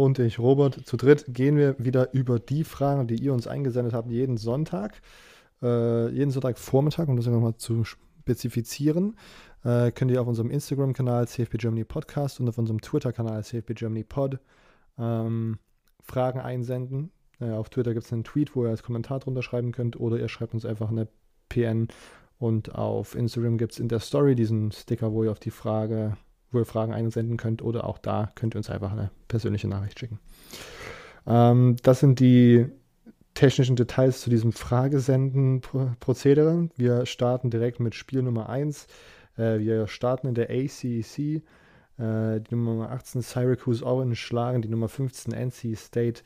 Und ich, Robert. Zu dritt gehen wir wieder über die Fragen, die ihr uns eingesendet habt, jeden Sonntag. Äh, jeden Sonntagvormittag, um das nochmal zu spezifizieren, äh, könnt ihr auf unserem Instagram-Kanal CFB Germany Podcast und auf unserem Twitter-Kanal CFB Germany Pod ähm, Fragen einsenden. Äh, auf Twitter gibt es einen Tweet, wo ihr als Kommentar drunter schreiben könnt oder ihr schreibt uns einfach eine PN und auf Instagram gibt es in der Story diesen Sticker, wo ihr auf die Frage, wo ihr Fragen einsenden könnt oder auch da könnt ihr uns einfach eine persönliche Nachricht schicken. Ähm, das sind die technischen Details zu diesem Fragesenden-Prozedere. Wir starten direkt mit Spiel Nummer 1. Äh, wir starten in der ACEC. Äh, die Nummer 18 Syracuse Orange schlagen die Nummer 15 NC State,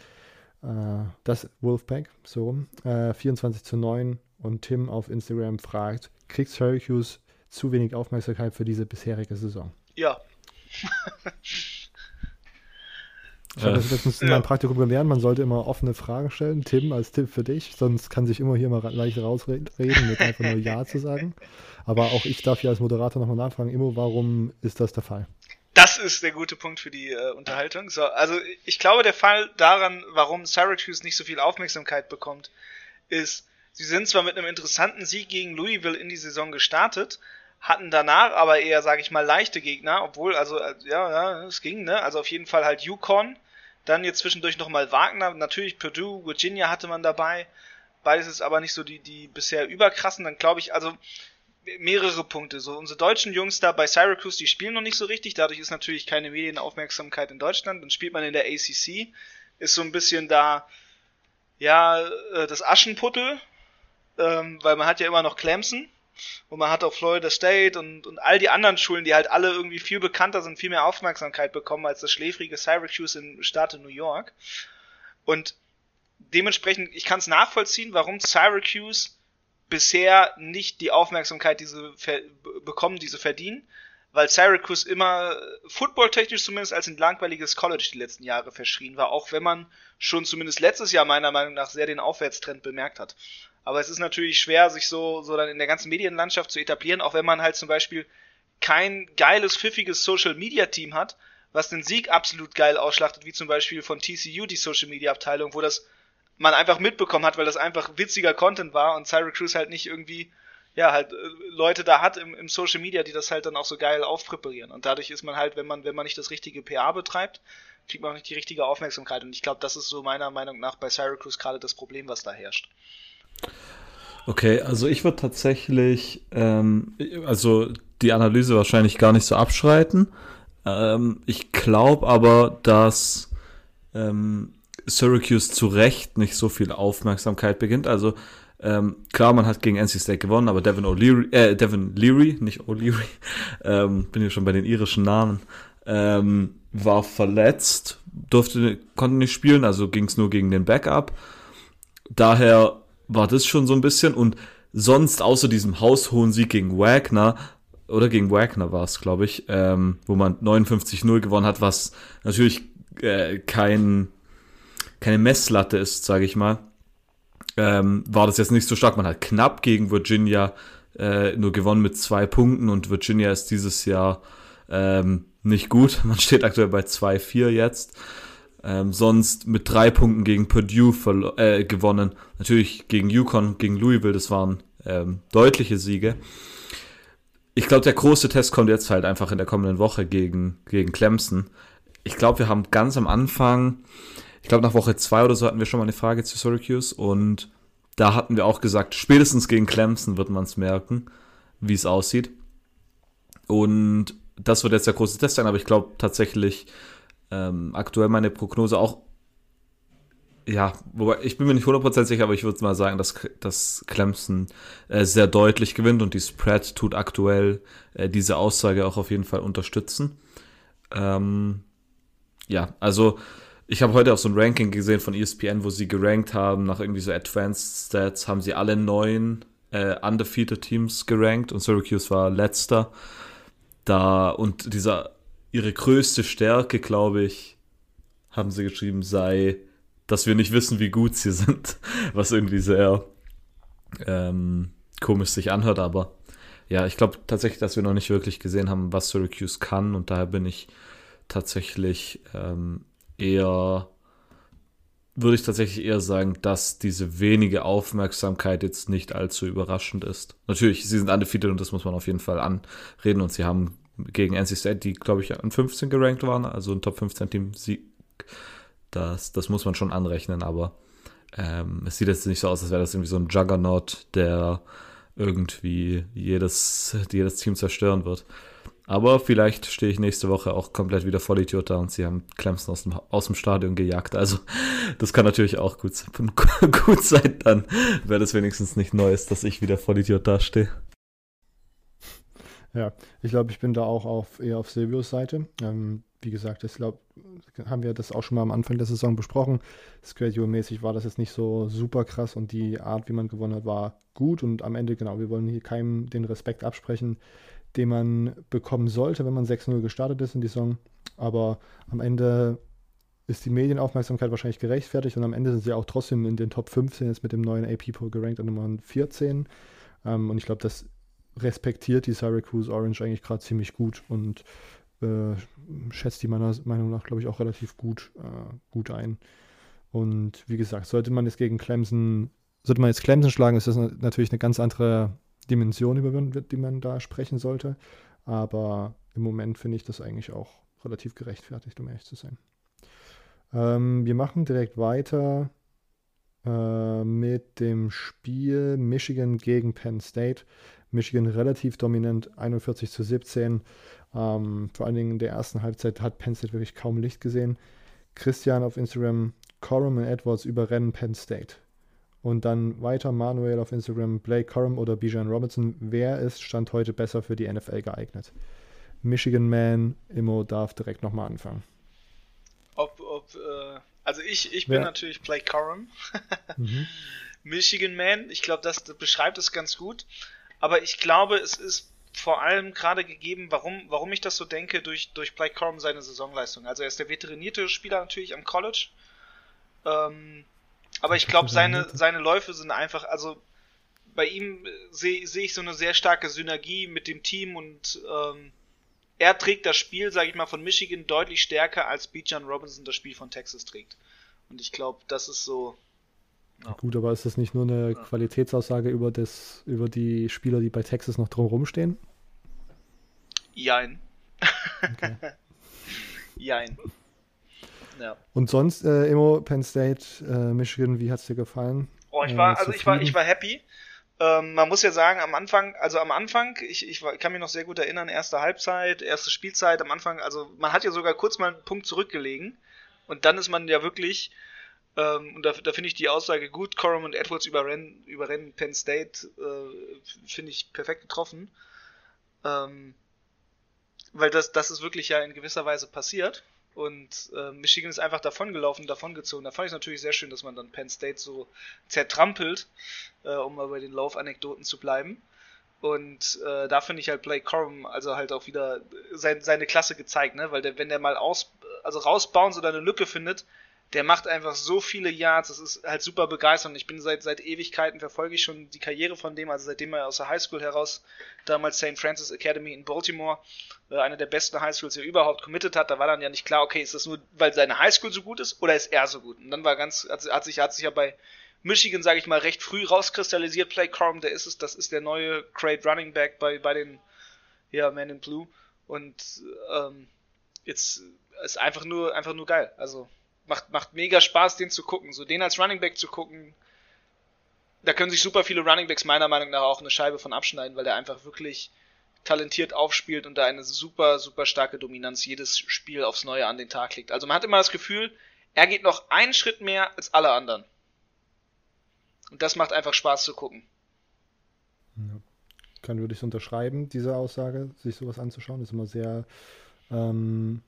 äh, das Wolfpack, so, 24 äh, zu 9 und Tim auf Instagram fragt, kriegt Syracuse zu wenig Aufmerksamkeit für diese bisherige Saison? Ja. Ich habe das letztens in meinem Praktikum gelernt, man sollte immer offene Fragen stellen. Tim, als Tipp für dich, sonst kann sich immer hier mal leicht rausreden, mit einfach nur Ja zu sagen. Aber auch ich darf hier als Moderator nochmal nachfragen, Immo, warum ist das der Fall? Das ist der gute Punkt für die äh, Unterhaltung. So, also ich glaube, der Fall daran, warum Syracuse nicht so viel Aufmerksamkeit bekommt, ist, Sie sind zwar mit einem interessanten Sieg gegen Louisville in die Saison gestartet, hatten danach aber eher, sage ich mal, leichte Gegner, obwohl, also, äh, ja, ja, es ging, ne? Also auf jeden Fall halt Yukon, dann jetzt zwischendurch nochmal Wagner, natürlich Purdue, Virginia hatte man dabei. Beides ist aber nicht so die, die bisher überkrassen, dann glaube ich, also mehrere Punkte. So, unsere deutschen Jungs da bei Syracuse, die spielen noch nicht so richtig, dadurch ist natürlich keine Medienaufmerksamkeit in Deutschland. Dann spielt man in der ACC, ist so ein bisschen da, ja, äh, das Aschenputtel, ähm, weil man hat ja immer noch Clemson und man hat auch Florida State und, und all die anderen Schulen, die halt alle irgendwie viel bekannter sind, viel mehr Aufmerksamkeit bekommen als das schläfrige Syracuse im Staate New York. Und dementsprechend, ich kann es nachvollziehen, warum Syracuse bisher nicht die Aufmerksamkeit diese bekommen, diese verdienen, weil Syracuse immer footballtechnisch zumindest als ein langweiliges College die letzten Jahre verschrien war, auch wenn man schon zumindest letztes Jahr meiner Meinung nach sehr den Aufwärtstrend bemerkt hat. Aber es ist natürlich schwer, sich so, so dann in der ganzen Medienlandschaft zu etablieren, auch wenn man halt zum Beispiel kein geiles, pfiffiges Social Media Team hat, was den Sieg absolut geil ausschlachtet, wie zum Beispiel von TCU, die Social Media Abteilung, wo das man einfach mitbekommen hat, weil das einfach witziger Content war und Syracuse halt nicht irgendwie, ja, halt äh, Leute da hat im, im Social Media, die das halt dann auch so geil aufpräparieren. Und dadurch ist man halt, wenn man, wenn man nicht das richtige PA betreibt, kriegt man auch nicht die richtige Aufmerksamkeit. Und ich glaube, das ist so meiner Meinung nach bei Syracuse gerade das Problem, was da herrscht. Okay, also ich würde tatsächlich, ähm, also die Analyse wahrscheinlich gar nicht so abschreiten. Ähm, ich glaube aber, dass ähm, Syracuse zu Recht nicht so viel Aufmerksamkeit beginnt. Also ähm, klar, man hat gegen NC State gewonnen, aber Devin O'Leary, äh, Devin Leary, nicht O'Leary, ähm, bin hier schon bei den irischen Namen, ähm, war verletzt, durfte, konnte nicht spielen, also ging es nur gegen den Backup. Daher war das schon so ein bisschen und sonst außer diesem haushohen Sieg gegen Wagner oder gegen Wagner war es, glaube ich, ähm, wo man 59-0 gewonnen hat, was natürlich äh, kein, keine Messlatte ist, sage ich mal, ähm, war das jetzt nicht so stark. Man hat knapp gegen Virginia äh, nur gewonnen mit zwei Punkten und Virginia ist dieses Jahr ähm, nicht gut. Man steht aktuell bei 2-4 jetzt. Ähm, sonst mit drei Punkten gegen Purdue äh, gewonnen. Natürlich gegen Yukon, gegen Louisville, das waren ähm, deutliche Siege. Ich glaube, der große Test kommt jetzt halt einfach in der kommenden Woche gegen, gegen Clemson. Ich glaube, wir haben ganz am Anfang, ich glaube nach Woche zwei oder so hatten wir schon mal eine Frage zu Syracuse und da hatten wir auch gesagt, spätestens gegen Clemson wird man es merken, wie es aussieht. Und das wird jetzt der große Test sein, aber ich glaube tatsächlich, ähm, aktuell meine Prognose auch, ja, wobei ich bin mir nicht 100% sicher, aber ich würde mal sagen, dass, dass Clemson äh, sehr deutlich gewinnt und die Spread tut aktuell äh, diese Aussage auch auf jeden Fall unterstützen. Ähm, ja, also ich habe heute auch so ein Ranking gesehen von ESPN, wo sie gerankt haben, nach irgendwie so Advanced Stats, haben sie alle neun äh, undefeated Teams gerankt und Syracuse war letzter. Da und dieser, ihre größte Stärke, glaube ich, haben sie geschrieben, sei, dass wir nicht wissen, wie gut sie sind, was irgendwie sehr ähm, komisch sich anhört, aber ja, ich glaube tatsächlich, dass wir noch nicht wirklich gesehen haben, was Syracuse kann und daher bin ich tatsächlich ähm, eher, würde ich tatsächlich eher sagen, dass diese wenige Aufmerksamkeit jetzt nicht allzu überraschend ist. Natürlich, sie sind undefeated und das muss man auf jeden Fall anreden und sie haben gegen NC State, die glaube ich an 15 gerankt waren, also ein Top 15 Team Sieg. Das, das muss man schon anrechnen, aber ähm, es sieht jetzt nicht so aus, als wäre das irgendwie so ein Juggernaut, der irgendwie jedes, jedes Team zerstören wird. Aber vielleicht stehe ich nächste Woche auch komplett wieder Vollidiot da und sie haben Clemson aus dem, aus dem Stadion gejagt. Also das kann natürlich auch gut, gut sein, dann wäre das wenigstens nicht Neues, dass ich wieder Vollidiot dastehe. Ja, ich glaube, ich bin da auch auf, eher auf Silvios Seite. Ähm, wie gesagt, ich glaube, haben wir das auch schon mal am Anfang der Saison besprochen. Schedule-mäßig war das jetzt nicht so super krass und die Art, wie man gewonnen hat, war gut. Und am Ende, genau, wir wollen hier keinem den Respekt absprechen, den man bekommen sollte, wenn man 6-0 gestartet ist in die Saison. Aber am Ende ist die Medienaufmerksamkeit wahrscheinlich gerechtfertigt und am Ende sind sie auch trotzdem in den Top 15 jetzt mit dem neuen AP-Poll gerankt an Nummer 14. Ähm, und ich glaube, das respektiert die Syracuse Orange eigentlich gerade ziemlich gut und äh, schätzt die meiner Meinung nach, glaube ich, auch relativ gut, äh, gut ein. Und wie gesagt, sollte man jetzt gegen Clemson, sollte man jetzt Clemson schlagen, ist das natürlich eine ganz andere Dimension, über die man da sprechen sollte. Aber im Moment finde ich das eigentlich auch relativ gerechtfertigt, um ehrlich zu sein. Ähm, wir machen direkt weiter äh, mit dem Spiel Michigan gegen Penn State. Michigan relativ dominant, 41 zu 17. Ähm, vor allen Dingen in der ersten Halbzeit hat Penn State wirklich kaum Licht gesehen. Christian auf Instagram, Corum und Edwards überrennen Penn State. Und dann weiter Manuel auf Instagram, Blake Corum oder Bijan Robinson. Wer ist Stand heute besser für die NFL geeignet? Michigan Man, Immo darf direkt nochmal anfangen. Ob, ob, äh, also ich, ich bin Wer? natürlich Blake Corum. mhm. Michigan Man, ich glaube, das beschreibt es ganz gut. Aber ich glaube, es ist vor allem gerade gegeben, warum, warum ich das so denke, durch, durch Blake Corum seine Saisonleistung. Also er ist der veterinierte Spieler natürlich am College. Ähm, aber ich glaube, seine, seine Läufe sind einfach, also bei ihm sehe seh ich so eine sehr starke Synergie mit dem Team und ähm, er trägt das Spiel, sage ich mal, von Michigan deutlich stärker als Bijan Robinson das Spiel von Texas trägt. Und ich glaube, das ist so ja. Gut, aber ist das nicht nur eine Qualitätsaussage über, das, über die Spieler, die bei Texas noch drumherum stehen? Jein. Okay. Jein. Ja. Und sonst, äh, Emo, Penn State, äh, Michigan, wie hat es dir gefallen? Oh, ich war, äh, also ich war, ich war happy. Ähm, man muss ja sagen, am Anfang, also am Anfang, ich, ich, ich kann mich noch sehr gut erinnern, erste Halbzeit, erste Spielzeit, am Anfang, also man hat ja sogar kurz mal einen Punkt zurückgelegen und dann ist man ja wirklich ähm, und da, da finde ich die Aussage gut. Corum und Edwards überrennen, überrennen Penn State, äh, finde ich perfekt getroffen. Ähm, weil das, das ist wirklich ja in gewisser Weise passiert. Und äh, Michigan ist einfach davongelaufen, davongezogen. Da fand ich es natürlich sehr schön, dass man dann Penn State so zertrampelt, äh, um mal bei den Laufanekdoten zu bleiben. Und äh, da finde ich halt Blake Corum also halt auch wieder sein, seine Klasse gezeigt, ne? Weil der, wenn der mal aus, also rausbauen oder eine Lücke findet, der macht einfach so viele Yards, das ist halt super begeisternd. Ich bin seit, seit Ewigkeiten, verfolge ich schon die Karriere von dem, also seitdem er aus der Highschool heraus, damals St. Francis Academy in Baltimore, äh, eine der besten Highschools, die er überhaupt committed hat, da war dann ja nicht klar, okay, ist das nur, weil seine Highschool so gut ist, oder ist er so gut? Und dann war ganz, hat, hat sich, hat sich ja bei Michigan, sage ich mal, recht früh rauskristallisiert, Play Corum, der ist es, das ist der neue Great Running Back bei, bei den, ja, Men in Blue. Und ähm, jetzt ist einfach nur, einfach nur geil. Also macht, macht mega Spaß, den zu gucken. So den als Running Back zu gucken, da können sich super viele Running Backs meiner Meinung nach auch eine Scheibe von abschneiden, weil der einfach wirklich talentiert aufspielt und da eine super, super starke Dominanz jedes Spiel aufs Neue an den Tag legt. Also man hat immer das Gefühl, er geht noch einen Schritt mehr als alle anderen. Und das macht einfach Spaß zu gucken. Ja. Kann würde ich unterschreiben, diese Aussage, sich sowas anzuschauen, ist immer sehr ähm,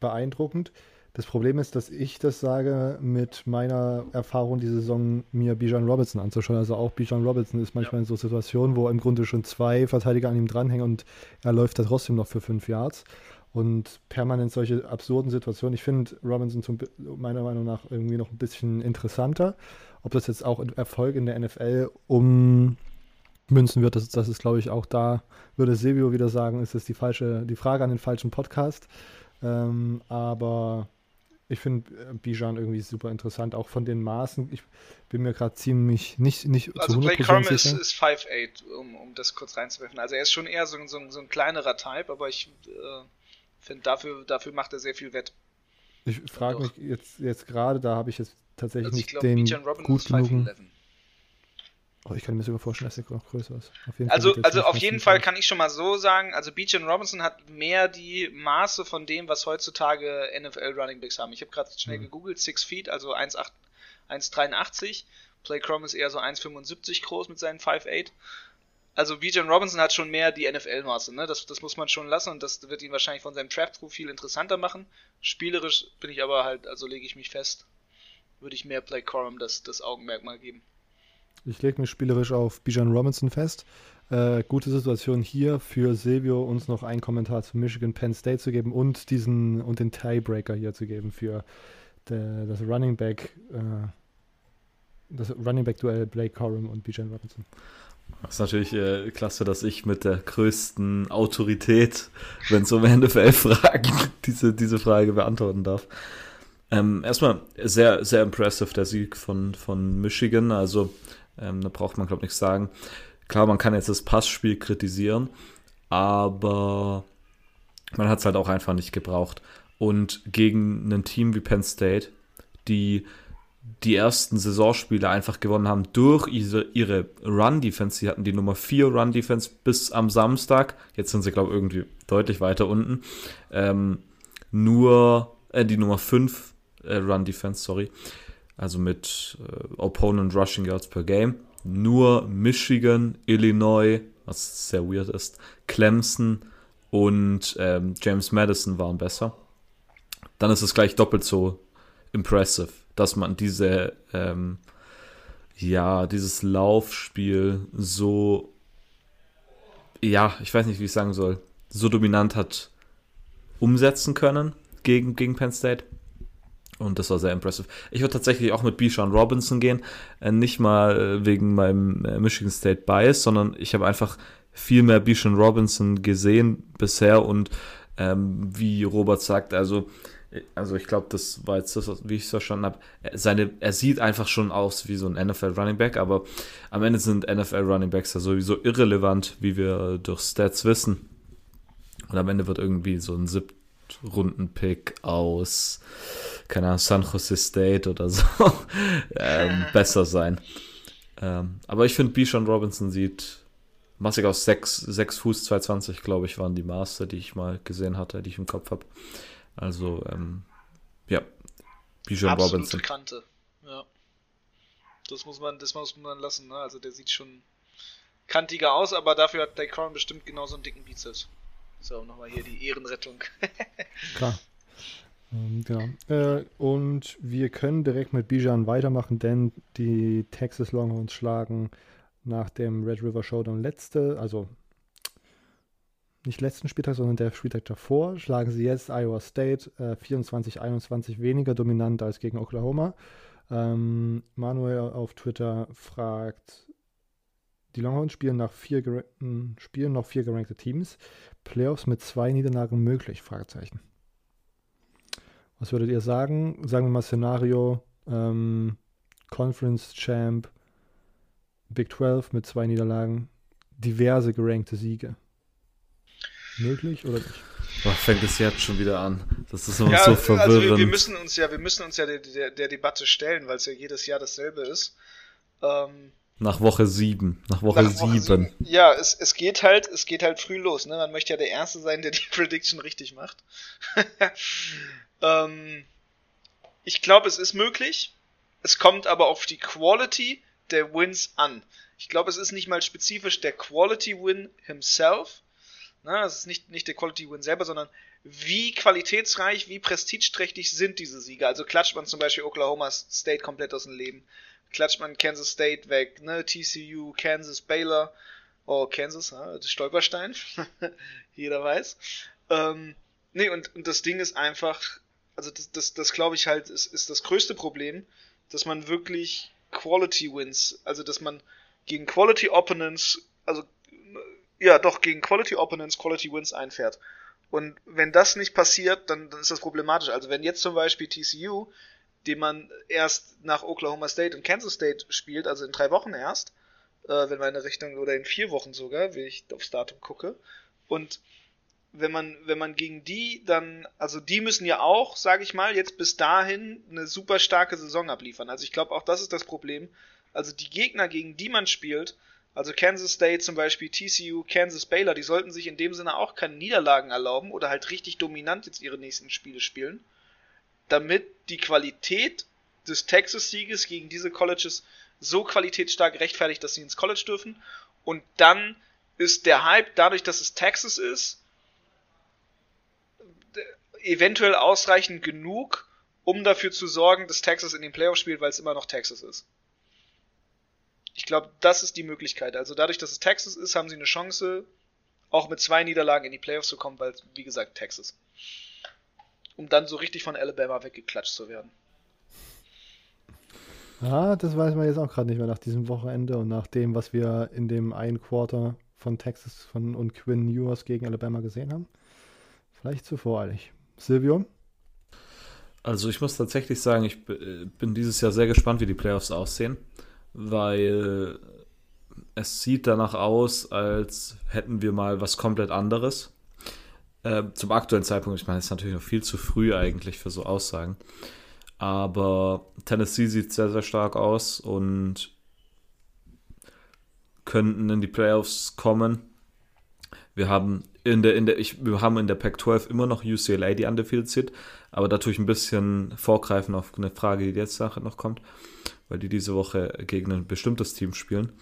beeindruckend. Das Problem ist, dass ich das sage mit meiner Erfahrung, die Saison mir Bijan Robinson anzuschauen. Also auch Bijan Robinson ist manchmal ja. in so Situationen, wo im Grunde schon zwei Verteidiger an ihm dranhängen und er läuft da trotzdem noch für fünf Yards. Und permanent solche absurden Situationen. Ich finde Robinson zum, meiner Meinung nach irgendwie noch ein bisschen interessanter. Ob das jetzt auch Erfolg in der NFL ummünzen wird, das, das ist, glaube ich, auch da, würde Silvio wieder sagen, ist das die falsche, die Frage an den falschen Podcast. Ähm, aber ich finde äh, Bijan irgendwie super interessant, auch von den Maßen. Ich bin mir gerade ziemlich nicht, nicht also zu 100% Blake Corum ist, ist 5'8, um, um das kurz reinzuwerfen. Also er ist schon eher so, so, so ein kleinerer Type, aber ich äh, finde, dafür, dafür macht er sehr viel wett. Ich frage mich jetzt, jetzt gerade, da habe ich jetzt tatsächlich also nicht glaub, den gut genug. Oh, ich kann mir sogar vorstellen, dass er noch größer ist. Auf also, also auf jeden Fall kann ich schon mal so sagen, also Beach Robinson hat mehr die Maße von dem, was heutzutage NFL Running Backs haben. Ich habe gerade schnell mhm. gegoogelt, 6 Feet, also 1,83. Play Chrome ist eher so 1,75 groß mit seinen 5'8. Also Bijan Robinson hat schon mehr die NFL-Maße, ne? Das, das muss man schon lassen und das wird ihn wahrscheinlich von seinem Draft-Profil interessanter machen. Spielerisch bin ich aber halt, also lege ich mich fest, würde ich mehr Play Corum das, das Augenmerk mal geben. Ich lege mich spielerisch auf Bijan Robinson fest. Äh, gute Situation hier für Silvio, uns noch einen Kommentar zu Michigan Penn State zu geben und diesen und den Tiebreaker hier zu geben für de, das Running Back, äh, das Running Back Duell Blake Corum und Bijan Robinson. Das ist natürlich äh, klasse, dass ich mit der größten Autorität, wenn es um NFL-Fragen, diese, diese Frage beantworten darf. Ähm, erstmal sehr, sehr impressive der Sieg von, von Michigan. Also ähm, da braucht man, glaube ich, nichts sagen. Klar, man kann jetzt das Passspiel kritisieren, aber man hat es halt auch einfach nicht gebraucht. Und gegen ein Team wie Penn State, die die ersten Saisonspiele einfach gewonnen haben durch ihre, ihre Run-Defense. Sie hatten die Nummer 4 Run-Defense bis am Samstag. Jetzt sind sie, glaube ich, irgendwie deutlich weiter unten. Ähm, nur äh, die Nummer 5 äh, Run-Defense, sorry also mit äh, Opponent Rushing Yards per Game. Nur Michigan, Illinois, was sehr weird ist, Clemson und ähm, James Madison waren besser. Dann ist es gleich doppelt so impressive, dass man diese, ähm, ja, dieses Laufspiel so, ja, ich weiß nicht, wie ich sagen soll, so dominant hat umsetzen können gegen, gegen Penn State. Und das war sehr impressive. Ich würde tatsächlich auch mit Bijan Robinson gehen. Äh, nicht mal äh, wegen meinem äh, Michigan State Bias, sondern ich habe einfach viel mehr Bijan Robinson gesehen bisher. Und ähm, wie Robert sagt, also, also ich glaube, das war jetzt das, wie ich es verstanden habe. Seine, er sieht einfach schon aus wie so ein NFL Running Back, aber am Ende sind NFL Running Backs ja sowieso irrelevant, wie wir durch Stats wissen. Und am Ende wird irgendwie so ein Siebtrunden-Pick aus keine Ahnung, San Jose State oder so ähm, besser sein. Ähm, aber ich finde, Bijan Robinson sieht massig aus 6, 6 Fuß 220, glaube ich, waren die Master, die ich mal gesehen hatte, die ich im Kopf habe. Also, ähm, ja, Bijan Robinson. Kante. Ja. Das muss man, das muss man lassen, ne? Also der sieht schon kantiger aus, aber dafür hat Daycon bestimmt genauso einen dicken Bizeps. So, nochmal hier die Ehrenrettung. Klar. Ähm, genau. Äh, und wir können direkt mit Bijan weitermachen, denn die Texas Longhorns schlagen nach dem Red River Showdown letzte, also nicht letzten Spieltag, sondern der Spieltag davor, schlagen sie jetzt Iowa State äh, 24-21 weniger dominant als gegen Oklahoma. Ähm, Manuel auf Twitter fragt, die Longhorns spielen nach vier spielen noch vier gerankte Teams. Playoffs mit zwei Niederlagen möglich? Fragezeichen. Was würdet ihr sagen? Sagen wir mal Szenario, ähm, Conference Champ, Big 12 mit zwei Niederlagen, diverse gerankte Siege. Möglich oder nicht? Boah, fängt es jetzt schon wieder an. Das ist immer ja, so verwirrend. Also wir, wir, müssen uns ja, wir müssen uns ja der, der, der Debatte stellen, weil es ja jedes Jahr dasselbe ist. Ähm, nach Woche sieben. Nach Woche, nach Woche sieben. sieben. Ja, es, es geht halt, es geht halt früh los, ne? Man möchte ja der Erste sein, der die Prediction richtig macht. Ähm, ich glaube, es ist möglich. Es kommt aber auf die Quality der Wins an. Ich glaube, es ist nicht mal spezifisch der Quality Win himself. Na, es ist nicht, nicht der Quality Win selber, sondern wie qualitätsreich, wie prestigeträchtig sind diese Siege. Also klatscht man zum Beispiel Oklahoma State komplett aus dem Leben, klatscht man Kansas State weg, ne, TCU, Kansas, Baylor, oh, Kansas, ja, das Stolperstein, jeder weiß. Ähm, nee, und, und das Ding ist einfach, also das, das, das glaube ich halt, ist, ist das größte Problem, dass man wirklich Quality Wins, also dass man gegen Quality Opponents, also ja, doch gegen Quality Opponents Quality Wins einfährt. Und wenn das nicht passiert, dann, dann ist das problematisch. Also wenn jetzt zum Beispiel TCU, den man erst nach Oklahoma State und Kansas State spielt, also in drei Wochen erst, äh, wenn meine Richtung, oder in vier Wochen sogar, wie ich aufs Datum gucke, und wenn man, wenn man gegen die dann, also die müssen ja auch, sage ich mal, jetzt bis dahin eine super starke Saison abliefern. Also ich glaube, auch das ist das Problem. Also die Gegner, gegen die man spielt, also Kansas State zum Beispiel, TCU, Kansas Baylor, die sollten sich in dem Sinne auch keine Niederlagen erlauben oder halt richtig dominant jetzt ihre nächsten Spiele spielen, damit die Qualität des Texas-Sieges gegen diese Colleges so qualitätsstark rechtfertigt, dass sie ins College dürfen. Und dann ist der Hype, dadurch, dass es Texas ist, eventuell ausreichend genug, um dafür zu sorgen, dass Texas in den Playoffs spielt, weil es immer noch Texas ist. Ich glaube, das ist die Möglichkeit. Also dadurch, dass es Texas ist, haben sie eine Chance, auch mit zwei Niederlagen in die Playoffs zu kommen, weil, wie gesagt, Texas. Um dann so richtig von Alabama weggeklatscht zu werden. Ah, das weiß man jetzt auch gerade nicht mehr nach diesem Wochenende und nach dem, was wir in dem einen Quarter von Texas von, und Quinn Ewers gegen Alabama gesehen haben. Vielleicht zu voreilig. Silvio? Also ich muss tatsächlich sagen, ich bin dieses Jahr sehr gespannt, wie die Playoffs aussehen weil es sieht danach aus, als hätten wir mal was komplett anderes. Äh, zum aktuellen Zeitpunkt, ich meine, es ist natürlich noch viel zu früh eigentlich für so Aussagen. Aber Tennessee sieht sehr, sehr stark aus und könnten in die Playoffs kommen. Wir haben in der, in der, ich, wir haben in der Pac-12 immer noch UCLA, die undefeated sind, aber da tue ich ein bisschen vorgreifen auf eine Frage, die jetzt nachher noch kommt weil die diese Woche gegen ein bestimmtes Team spielen.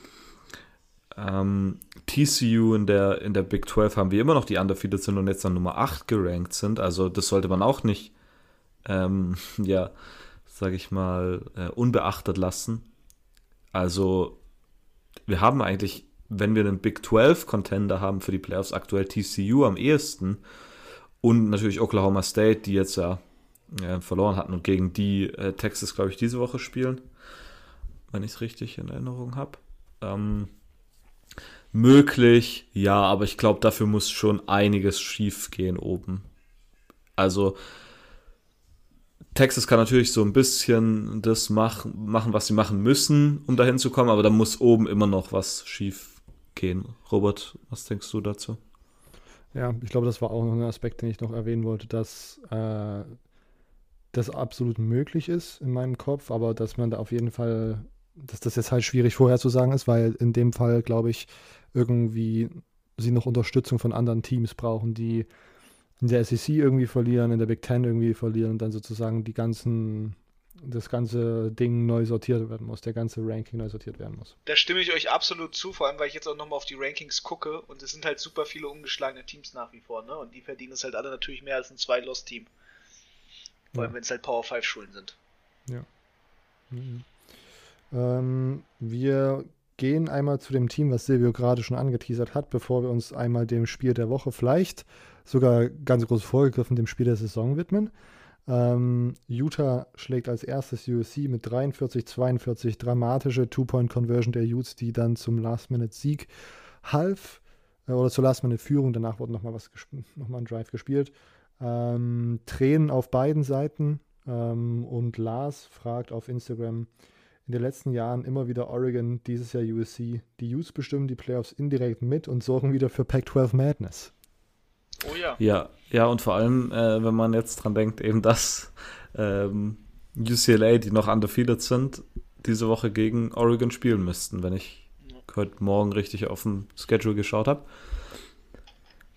Ähm, TCU in der, in der Big 12 haben wir immer noch die Undefeated sind und jetzt an Nummer 8 gerankt sind. Also das sollte man auch nicht, ähm, ja, sage ich mal, äh, unbeachtet lassen. Also wir haben eigentlich, wenn wir einen Big 12 Contender haben für die Playoffs, aktuell TCU am ehesten und natürlich Oklahoma State, die jetzt ja äh, verloren hatten und gegen die äh, Texas, glaube ich, diese Woche spielen wenn ich es richtig in Erinnerung habe. Ähm, möglich, ja, aber ich glaube, dafür muss schon einiges schief gehen oben. Also, Texas kann natürlich so ein bisschen das mach, machen, was sie machen müssen, um dahin zu kommen, aber da muss oben immer noch was schief gehen. Robert, was denkst du dazu? Ja, ich glaube, das war auch noch ein Aspekt, den ich noch erwähnen wollte, dass äh, das absolut möglich ist in meinem Kopf, aber dass man da auf jeden Fall dass das jetzt halt schwierig vorherzusagen ist, weil in dem Fall, glaube ich, irgendwie sie noch Unterstützung von anderen Teams brauchen, die in der SEC irgendwie verlieren, in der Big Ten irgendwie verlieren und dann sozusagen die ganzen, das ganze Ding neu sortiert werden muss, der ganze Ranking neu sortiert werden muss. Da stimme ich euch absolut zu, vor allem weil ich jetzt auch nochmal auf die Rankings gucke und es sind halt super viele ungeschlagene Teams nach wie vor, ne? Und die verdienen es halt alle natürlich mehr als ein Zwei-Loss-Team. Vor allem, ja. wenn es halt Power 5 Schulen sind. Ja. Mhm. Ähm, wir gehen einmal zu dem Team, was Silvio gerade schon angeteasert hat, bevor wir uns einmal dem Spiel der Woche vielleicht sogar ganz groß vorgegriffen dem Spiel der Saison widmen. Ähm, Utah schlägt als erstes USC mit 43-42 dramatische Two-Point-Conversion der Utes, die dann zum Last-Minute-Sieg half äh, oder zur Last-Minute-Führung. Danach wurde nochmal nochmal ein Drive gespielt. Ähm, Tränen auf beiden Seiten ähm, und Lars fragt auf Instagram, in den letzten Jahren immer wieder Oregon, dieses Jahr USC. Die Utes bestimmen die Playoffs indirekt mit und sorgen wieder für Pac-12 Madness. Oh ja. Ja, ja und vor allem, äh, wenn man jetzt dran denkt, eben dass ähm, UCLA, die noch undefeated sind, diese Woche gegen Oregon spielen müssten, wenn ich ja. heute Morgen richtig auf den Schedule geschaut habe.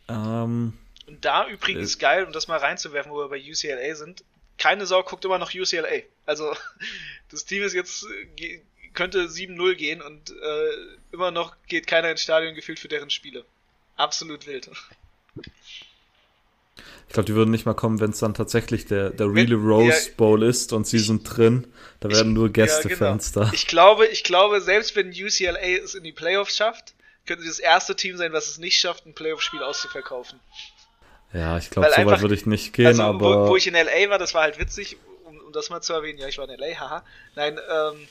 Ähm, und da übrigens äh, geil, um das mal reinzuwerfen, wo wir bei UCLA sind, keine Sau guckt immer noch UCLA. Also das Team ist jetzt könnte 7-0 gehen und äh, immer noch geht keiner ins Stadion gefühlt für deren Spiele. Absolut wild. Ich glaube, die würden nicht mal kommen, wenn es dann tatsächlich der, der Really Rose ja, Bowl ist und sie sind drin. Da werden ich, nur Gästefans ja, genau. da. Ich glaube, ich glaube, selbst wenn UCLA es in die Playoffs schafft, könnte sie das erste Team sein, was es nicht schafft, ein Playoff-Spiel auszuverkaufen. Ja, ich glaube, so weit würde ich nicht gehen, also, aber. Wo, wo, ich in LA war, das war halt witzig, um, um das mal zu erwähnen. Ja, ich war in LA, haha. Nein, ähm,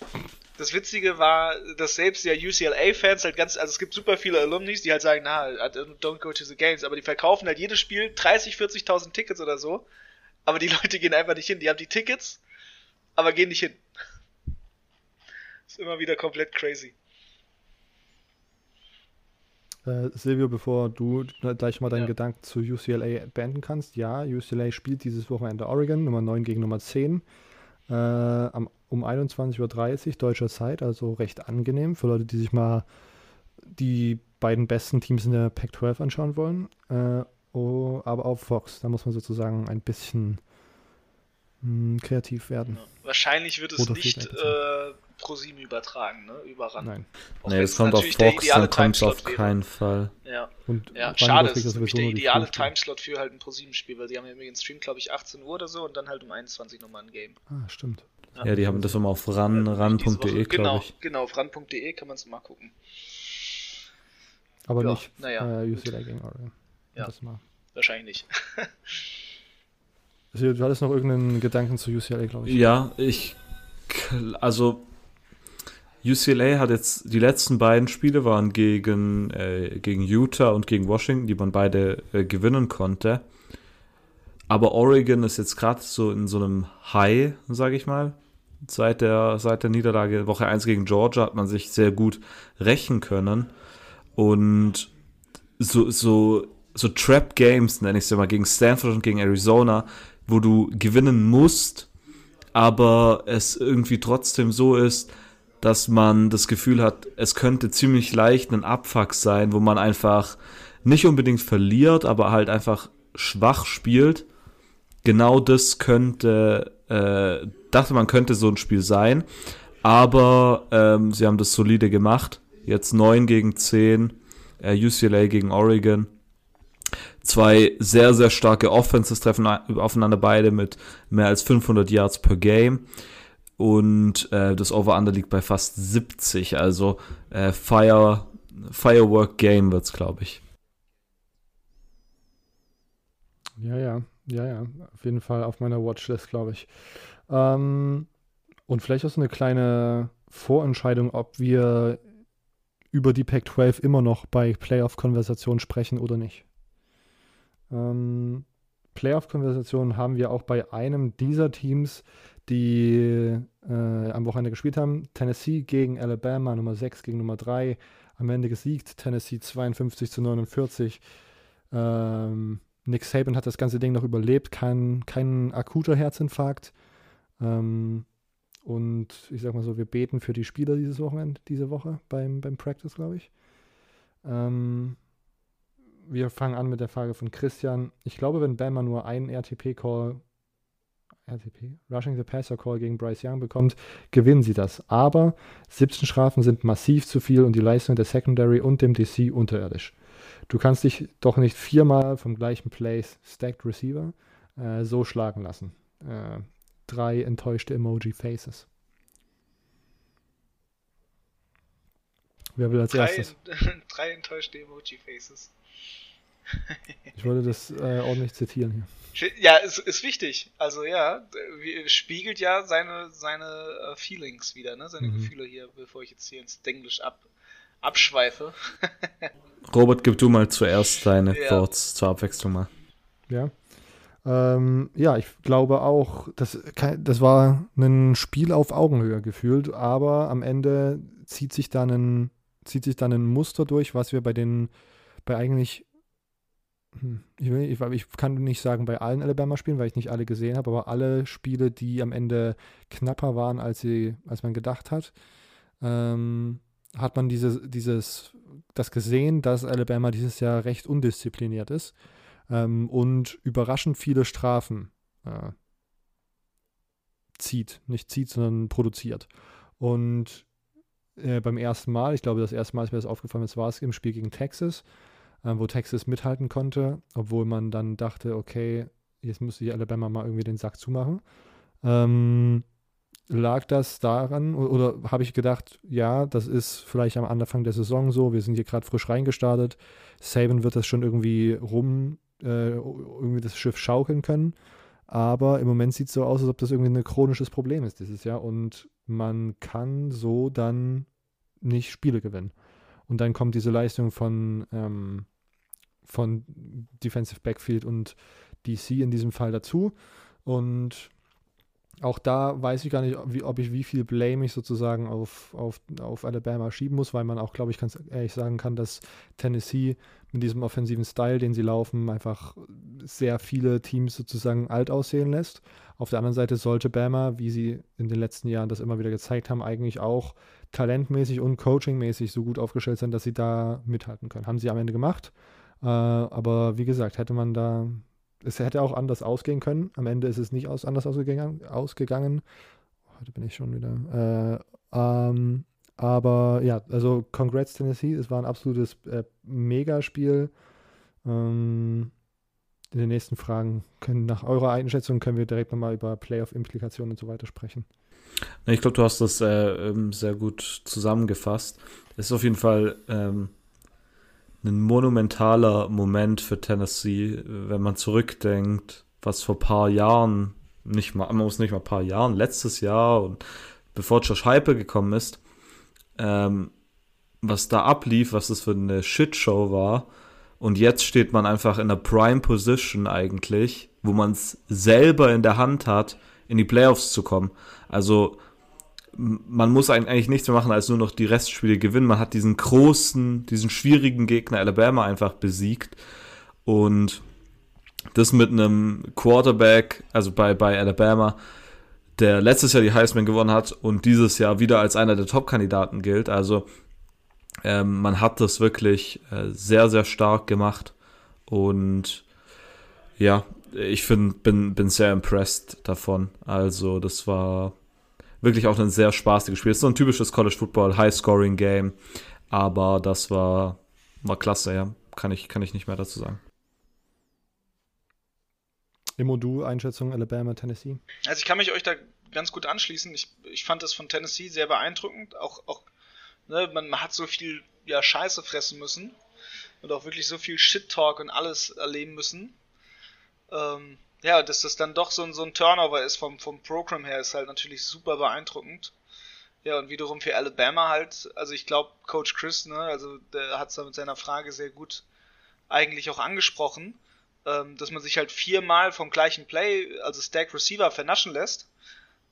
das Witzige war, dass selbst ja UCLA-Fans halt ganz, also es gibt super viele Alumnis, die halt sagen, na, don't go to the games, aber die verkaufen halt jedes Spiel 30, 40.000 Tickets oder so, aber die Leute gehen einfach nicht hin. Die haben die Tickets, aber gehen nicht hin. ist immer wieder komplett crazy. Äh, Silvio, bevor du gleich mal deinen ja. Gedanken zu UCLA beenden kannst, ja, UCLA spielt dieses Wochenende Oregon, Nummer 9 gegen Nummer 10, äh, am, um 21.30 Uhr deutscher Zeit, also recht angenehm für Leute, die sich mal die beiden besten Teams in der Pac-12 anschauen wollen. Äh, oh, aber auf Fox, da muss man sozusagen ein bisschen mh, hm, kreativ werden. Ja. Wahrscheinlich wird es Oder nicht äh, ProSieben übertragen, ne? Überrannt. Nein. Auch nee, das kommt auf Fox, dann kommt es auf keinen Fall. Ja, Und ja schade, das ist nämlich der ideale Timeslot für halt ein ProSieben-Spiel, weil die haben ja übrigens Stream, glaube ich, 18 Uhr oder so und dann halt um 21 nochmal ein Game. Ah, stimmt. Ja, ja die haben das immer auf ran, ran.de, glaube genau, ich. Genau, auf ran.de kann man es mal gucken. Aber ja, nicht naja, äh, UCLA gegen Oregon. Ja, wahrscheinlich nicht. Also, du hattest noch irgendeinen Gedanken zu UCLA, glaube ich. Ja, ich, also UCLA hat jetzt die letzten beiden Spiele waren gegen, äh, gegen Utah und gegen Washington, die man beide äh, gewinnen konnte. Aber Oregon ist jetzt gerade so in so einem High, sage ich mal. Seit der, seit der Niederlage Woche 1 gegen Georgia hat man sich sehr gut rächen können. Und so, so, so Trap Games, nenne ich es ja mal, gegen Stanford und gegen Arizona, wo du gewinnen musst, aber es irgendwie trotzdem so ist, dass man das Gefühl hat, es könnte ziemlich leicht ein Abfuck sein, wo man einfach nicht unbedingt verliert, aber halt einfach schwach spielt. Genau das könnte, äh, dachte man könnte so ein Spiel sein, aber ähm, sie haben das solide gemacht. Jetzt 9 gegen 10, äh, UCLA gegen Oregon. Zwei sehr, sehr starke Offenses treffen aufeinander beide mit mehr als 500 Yards per Game. Und äh, das Over-Under liegt bei fast 70. Also äh, Fire, Firework Game wird es, glaube ich. Ja, ja, ja, ja. Auf jeden Fall auf meiner Watchlist, glaube ich. Ähm, und vielleicht auch so eine kleine Vorentscheidung, ob wir über die Pac-12 immer noch bei Playoff-Konversationen sprechen oder nicht. Ähm, Playoff-Konversationen haben wir auch bei einem dieser Teams, die äh, am Wochenende gespielt haben. Tennessee gegen Alabama, Nummer 6 gegen Nummer 3. Am Ende gesiegt. Tennessee 52 zu 49. Ähm, Nick Saban hat das ganze Ding noch überlebt. Kein, kein akuter Herzinfarkt. Ähm, und ich sag mal so, wir beten für die Spieler dieses Wochenende, diese Woche beim, beim Practice, glaube ich. Ähm, wir fangen an mit der Frage von Christian. Ich glaube, wenn Bama nur einen RTP-Call, RTP, Rushing the Passer Call gegen Bryce Young bekommt, gewinnen sie das. Aber 17 Strafen sind massiv zu viel und die Leistung der Secondary und dem DC unterirdisch. Du kannst dich doch nicht viermal vom gleichen Place Stacked Receiver äh, so schlagen lassen. Äh, drei enttäuschte Emoji-Faces. Wer will als drei, erstes? drei enttäuschte Emoji-Faces. Ich wollte das äh, ordentlich zitieren hier. Ja, ist, ist wichtig. Also ja, spiegelt ja seine, seine uh, Feelings wieder, ne? seine mhm. Gefühle hier, bevor ich jetzt hier ins Englisch ab, abschweife. Robert, gib du mal zuerst deine ja. Thoughts zur Abwechslung mal. Ja. Ähm, ja, ich glaube auch, das, das war ein Spiel auf Augenhöhe gefühlt, aber am Ende zieht sich dann ein, zieht sich dann ein Muster durch, was wir bei den, bei eigentlich ich, will, ich, ich, kann nicht sagen bei allen Alabama-Spielen, weil ich nicht alle gesehen habe, aber alle Spiele, die am Ende knapper waren, als, sie, als man gedacht hat, ähm, hat man diese, dieses, das gesehen, dass Alabama dieses Jahr recht undiszipliniert ist ähm, und überraschend viele Strafen äh, zieht. Nicht zieht, sondern produziert. Und äh, beim ersten Mal, ich glaube, das erste Mal, als mir das aufgefallen ist, war es im Spiel gegen Texas äh, wo Texas mithalten konnte, obwohl man dann dachte, okay, jetzt müsste hier Alabama mal irgendwie den Sack zumachen. Ähm, lag das daran oder, oder habe ich gedacht, ja, das ist vielleicht am Anfang der Saison so, wir sind hier gerade frisch reingestartet, Saban wird das schon irgendwie rum, äh, irgendwie das Schiff schaukeln können, aber im Moment sieht es so aus, als ob das irgendwie ein chronisches Problem ist dieses Jahr und man kann so dann nicht Spiele gewinnen. Und dann kommt diese Leistung von, ähm, von Defensive Backfield und DC in diesem Fall dazu und auch da weiß ich gar nicht, wie, ob ich wie viel Blame ich sozusagen auf, auf, auf Alabama schieben muss, weil man auch, glaube ich, ganz ehrlich sagen kann, dass Tennessee mit diesem offensiven Style, den sie laufen, einfach sehr viele Teams sozusagen alt aussehen lässt. Auf der anderen Seite sollte Bama, wie sie in den letzten Jahren das immer wieder gezeigt haben, eigentlich auch talentmäßig und coachingmäßig so gut aufgestellt sein, dass sie da mithalten können. Haben sie am Ende gemacht. Äh, aber wie gesagt, hätte man da es hätte auch anders ausgehen können. Am Ende ist es nicht aus, anders ausgegangen. ausgegangen. Heute bin ich schon wieder. Äh, ähm, aber ja, also Congrats Tennessee. Es war ein absolutes äh, Megaspiel. Ähm, in den nächsten Fragen können nach eurer Einschätzung können wir direkt nochmal über Playoff-Implikationen und so weiter sprechen. Ich glaube, du hast das äh, ähm, sehr gut zusammengefasst. Es ist auf jeden Fall ähm, ein monumentaler Moment für Tennessee, wenn man zurückdenkt, was vor ein paar Jahren, nicht mal, man muss nicht mal ein paar Jahren, letztes Jahr und bevor Josh Hype gekommen ist, ähm, was da ablief, was das für eine Shitshow war. Und jetzt steht man einfach in der Prime Position eigentlich, wo man es selber in der Hand hat, in die Playoffs zu kommen. Also man muss eigentlich nichts mehr machen, als nur noch die Restspiele gewinnen. Man hat diesen großen, diesen schwierigen Gegner Alabama einfach besiegt. Und das mit einem Quarterback, also bei, bei Alabama, der letztes Jahr die Heisman gewonnen hat und dieses Jahr wieder als einer der Top-Kandidaten gilt. Also ähm, man hat das wirklich äh, sehr, sehr stark gemacht. Und ja, ich find, bin, bin sehr impressed davon. Also das war wirklich auch ein sehr spaßiges Spiel. Es ist so ein typisches College Football, High-Scoring-Game. Aber das war, war klasse, ja. Kann ich, kann ich nicht mehr dazu sagen. Immo, du, Einschätzung Alabama, Tennessee? Also ich kann mich euch da ganz gut anschließen. Ich, ich fand das von Tennessee sehr beeindruckend. Auch, auch ne, man, man hat so viel ja, Scheiße fressen müssen und auch wirklich so viel Shit-Talk und alles erleben müssen. Ähm, ja, dass das dann doch so ein, so ein Turnover ist vom, vom Programm her, ist halt natürlich super beeindruckend. Ja, und wiederum für Alabama halt, also ich glaube, Coach Chris, ne, also der hat es da mit seiner Frage sehr gut eigentlich auch angesprochen, ähm, dass man sich halt viermal vom gleichen Play, also Stack Receiver, vernaschen lässt,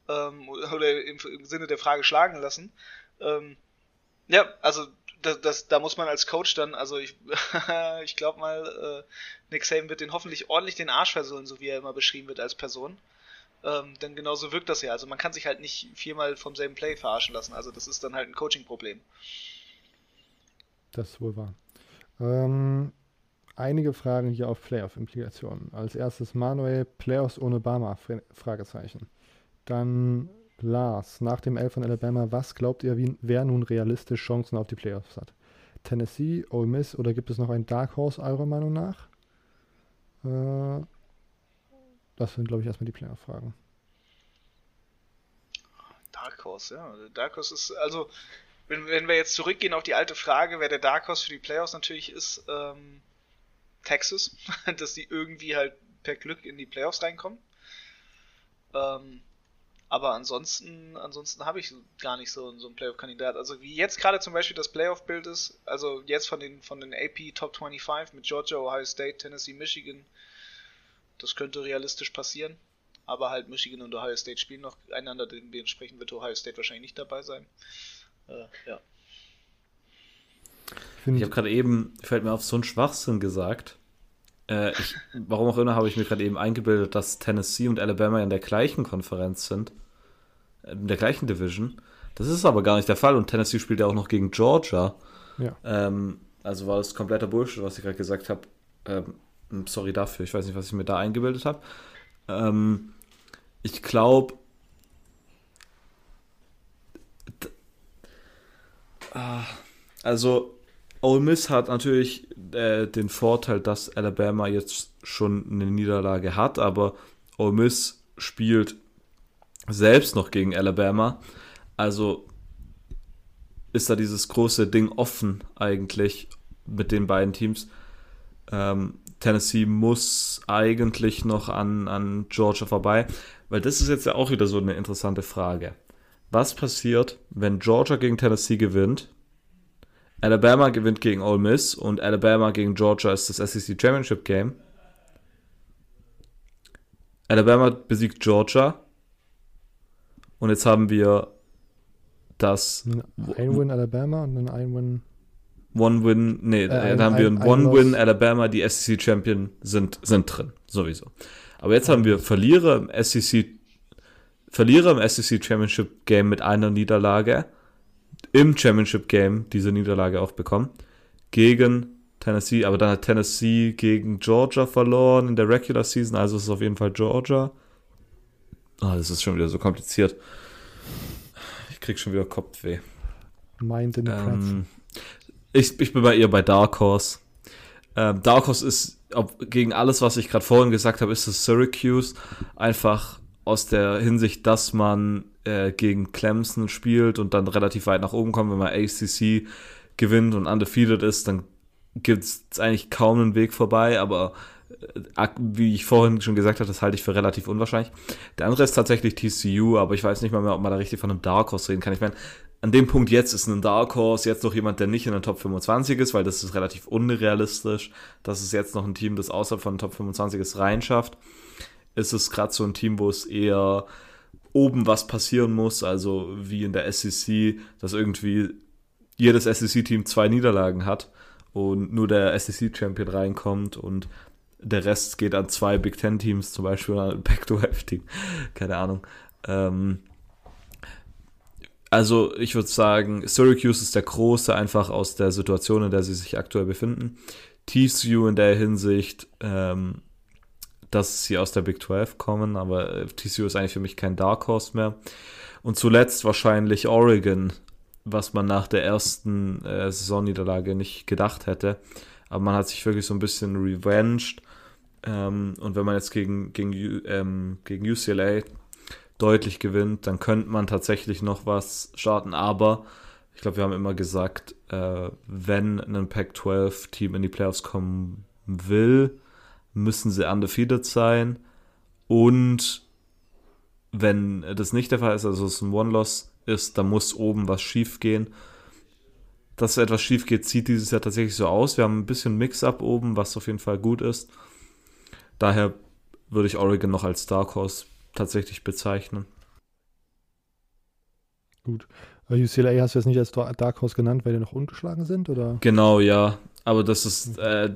ähm, oder im, im, Sinne der Frage schlagen lassen. Ähm, ja, also das, das, da muss man als Coach dann, also ich, ich glaube mal, äh, Nick Saban wird den hoffentlich ordentlich den Arsch versohlen, so wie er immer beschrieben wird als Person. Ähm, denn genauso wirkt das ja. Also man kann sich halt nicht viermal vom selben Play verarschen lassen. Also das ist dann halt ein Coaching-Problem. Das ist wohl wahr. Ähm, einige Fragen hier auf Playoff-Implikationen. Als erstes Manuel, Playoffs ohne Bama? Fragezeichen. Dann Lars, nach dem L von Alabama, was glaubt ihr, wie, wer nun realistisch Chancen auf die Playoffs hat? Tennessee, Ole Miss oder gibt es noch ein Dark Horse eurer Meinung nach? Äh, das sind, glaube ich, erstmal die Playoff-Fragen. Dark Horse, ja. Dark Horse ist, also, wenn, wenn wir jetzt zurückgehen auf die alte Frage, wer der Dark Horse für die Playoffs natürlich ist, ähm, Texas, dass die irgendwie halt per Glück in die Playoffs reinkommen. Ähm, aber ansonsten, ansonsten habe ich gar nicht so, so einen Playoff-Kandidat. Also wie jetzt gerade zum Beispiel das Playoff-Bild ist, also jetzt von den, von den AP Top 25 mit Georgia, Ohio State, Tennessee, Michigan, das könnte realistisch passieren. Aber halt Michigan und Ohio State spielen noch einander, dementsprechend wird Ohio State wahrscheinlich nicht dabei sein. Äh, ja. Ich habe gerade eben, fällt mir auf, so einen Schwachsinn gesagt. Äh, ich, warum auch immer habe ich mir gerade eben eingebildet, dass Tennessee und Alabama in der gleichen Konferenz sind. Äh, in der gleichen Division. Das ist aber gar nicht der Fall und Tennessee spielt ja auch noch gegen Georgia. Ja. Ähm, also war das kompletter Bullshit, was ich gerade gesagt habe. Ähm, sorry dafür, ich weiß nicht, was ich mir da eingebildet habe. Ähm, ich glaube, ah, also Ole Miss hat natürlich äh, den Vorteil, dass Alabama jetzt schon eine Niederlage hat, aber Ole Miss spielt selbst noch gegen Alabama. Also ist da dieses große Ding offen eigentlich mit den beiden Teams. Ähm, Tennessee muss eigentlich noch an, an Georgia vorbei, weil das ist jetzt ja auch wieder so eine interessante Frage. Was passiert, wenn Georgia gegen Tennessee gewinnt Alabama gewinnt gegen Ole Miss und Alabama gegen Georgia ist das SEC Championship Game. Alabama besiegt Georgia. Und jetzt haben wir das. Ein Win Alabama und dann ein Win. One Win, nee, äh, dann haben wir ein, ein One Win Alabama, die SEC Champion sind, sind drin, sowieso. Aber jetzt haben wir Verlierer im SEC, Verlierer im SEC Championship Game mit einer Niederlage im Championship Game diese Niederlage auch bekommen. Gegen Tennessee, aber dann hat Tennessee gegen Georgia verloren in der Regular Season, also ist es auf jeden Fall Georgia. Ah, oh, das ist schon wieder so kompliziert. Ich krieg schon wieder Kopfweh. Mind in the ähm, ich, ich bin bei ihr bei Dark Horse. Ähm, Dark Horse ist, ob, gegen alles, was ich gerade vorhin gesagt habe, ist es Syracuse. Einfach aus der Hinsicht, dass man äh, gegen Clemson spielt und dann relativ weit nach oben kommt, wenn man ACC gewinnt und undefeated ist, dann gibt es eigentlich kaum einen Weg vorbei, aber äh, wie ich vorhin schon gesagt habe, das halte ich für relativ unwahrscheinlich. Der andere ist tatsächlich TCU, aber ich weiß nicht mal mehr, ob man da richtig von einem Dark Horse reden kann. Ich meine, an dem Punkt jetzt ist ein Dark Horse jetzt noch jemand, der nicht in den Top 25 ist, weil das ist relativ unrealistisch, dass es jetzt noch ein Team, das außerhalb von den Top 25 ist, reinschafft. Ist es gerade so ein Team, wo es eher oben was passieren muss, also wie in der SEC, dass irgendwie jedes SEC-Team zwei Niederlagen hat und nur der SEC-Champion reinkommt und der Rest geht an zwei Big Ten-Teams, zum Beispiel an ein Back-to-F-Team. Keine Ahnung. Ähm, also ich würde sagen, Syracuse ist der Große, einfach aus der Situation, in der sie sich aktuell befinden. TCU in der Hinsicht ähm, dass sie aus der Big 12 kommen, aber äh, TCU ist eigentlich für mich kein Dark Horse mehr. Und zuletzt wahrscheinlich Oregon, was man nach der ersten äh, Saisonniederlage nicht gedacht hätte. Aber man hat sich wirklich so ein bisschen revenged. Ähm, und wenn man jetzt gegen, gegen, ähm, gegen UCLA deutlich gewinnt, dann könnte man tatsächlich noch was starten. Aber ich glaube, wir haben immer gesagt, äh, wenn ein Pac-12-Team in die Playoffs kommen will, müssen sie undefeated sein. Und wenn das nicht der Fall ist, also es ein One-Loss ist, dann muss oben was schief gehen. Dass etwas schief geht, sieht dieses Jahr tatsächlich so aus. Wir haben ein bisschen Mix-up oben, was auf jeden Fall gut ist. Daher würde ich Oregon noch als Dark Horse tatsächlich bezeichnen. Gut. UCLA hast du jetzt nicht als Dark Horse genannt, weil die noch ungeschlagen sind, oder? Genau, ja. Aber das ist, äh,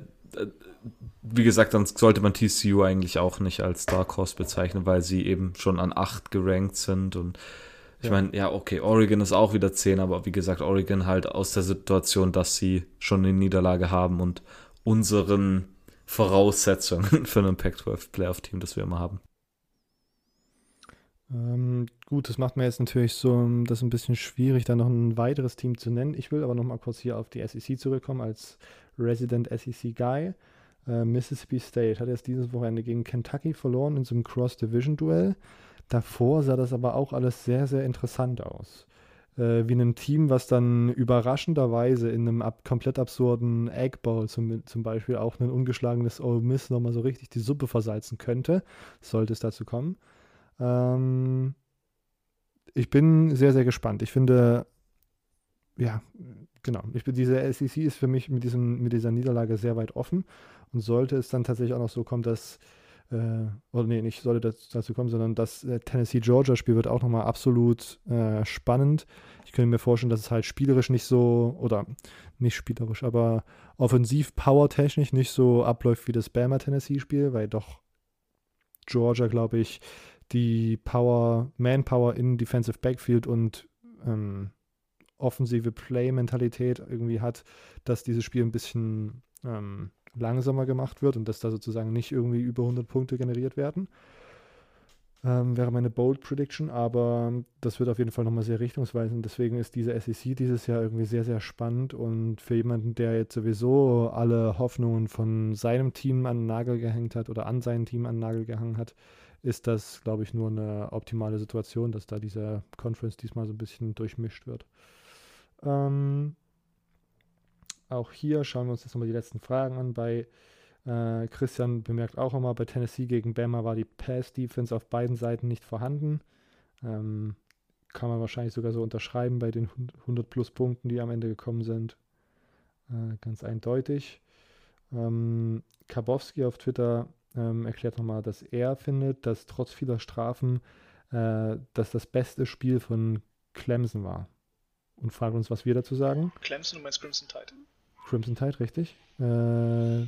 wie gesagt, dann sollte man TCU eigentlich auch nicht als Dark Horse bezeichnen, weil sie eben schon an 8 gerankt sind. Und ich ja. meine, ja, okay, Oregon ist auch wieder 10, aber wie gesagt, Oregon halt aus der Situation, dass sie schon eine Niederlage haben und unseren Voraussetzungen für ein Pac-12 Playoff-Team, das wir immer haben. Ähm, gut, das macht mir jetzt natürlich so das ein bisschen schwierig, da noch ein weiteres Team zu nennen. Ich will aber noch mal kurz hier auf die SEC zurückkommen als Resident SEC Guy. Äh, Mississippi State hat jetzt dieses Wochenende gegen Kentucky verloren in so einem Cross-Division-Duell. Davor sah das aber auch alles sehr, sehr interessant aus. Äh, wie ein Team, was dann überraschenderweise in einem ab komplett absurden Egg Bowl zum, zum Beispiel auch ein ungeschlagenes Ole Miss nochmal so richtig die Suppe versalzen könnte, sollte es dazu kommen. Ähm, ich bin sehr, sehr gespannt. Ich finde, ja, genau. Ich bin, diese SEC ist für mich mit, diesem, mit dieser Niederlage sehr weit offen. Und sollte es dann tatsächlich auch noch so kommen, dass, äh, oder nee, nicht sollte das dazu kommen, sondern das äh, Tennessee-Georgia-Spiel wird auch nochmal absolut äh, spannend. Ich könnte mir vorstellen, dass es halt spielerisch nicht so, oder nicht spielerisch, aber offensiv powertechnisch nicht so abläuft wie das Bama-Tennessee-Spiel, weil doch Georgia, glaube ich, die Power, Manpower in Defensive Backfield und ähm, offensive Play-Mentalität irgendwie hat, dass dieses Spiel ein bisschen ähm, langsamer gemacht wird und dass da sozusagen nicht irgendwie über 100 Punkte generiert werden. Ähm, wäre meine Bold Prediction, aber das wird auf jeden Fall nochmal sehr richtungsweisend. Deswegen ist diese SEC dieses Jahr irgendwie sehr, sehr spannend und für jemanden, der jetzt sowieso alle Hoffnungen von seinem Team an den Nagel gehängt hat oder an sein Team an den Nagel gehangen hat, ist das, glaube ich, nur eine optimale Situation, dass da diese Conference diesmal so ein bisschen durchmischt wird. Ähm, auch hier schauen wir uns jetzt nochmal die letzten Fragen an. Bei äh, Christian bemerkt auch immer, bei Tennessee gegen Bama war die Pass-Defense auf beiden Seiten nicht vorhanden. Ähm, kann man wahrscheinlich sogar so unterschreiben bei den 100 plus Punkten, die am Ende gekommen sind. Äh, ganz eindeutig. Ähm, Kabowski auf Twitter ähm, erklärt nochmal, dass er findet, dass trotz vieler Strafen äh, das das beste Spiel von Clemson war. Und fragt uns, was wir dazu sagen. Clemson und meinst Crimson Tide. Crimson Tide, richtig. Äh,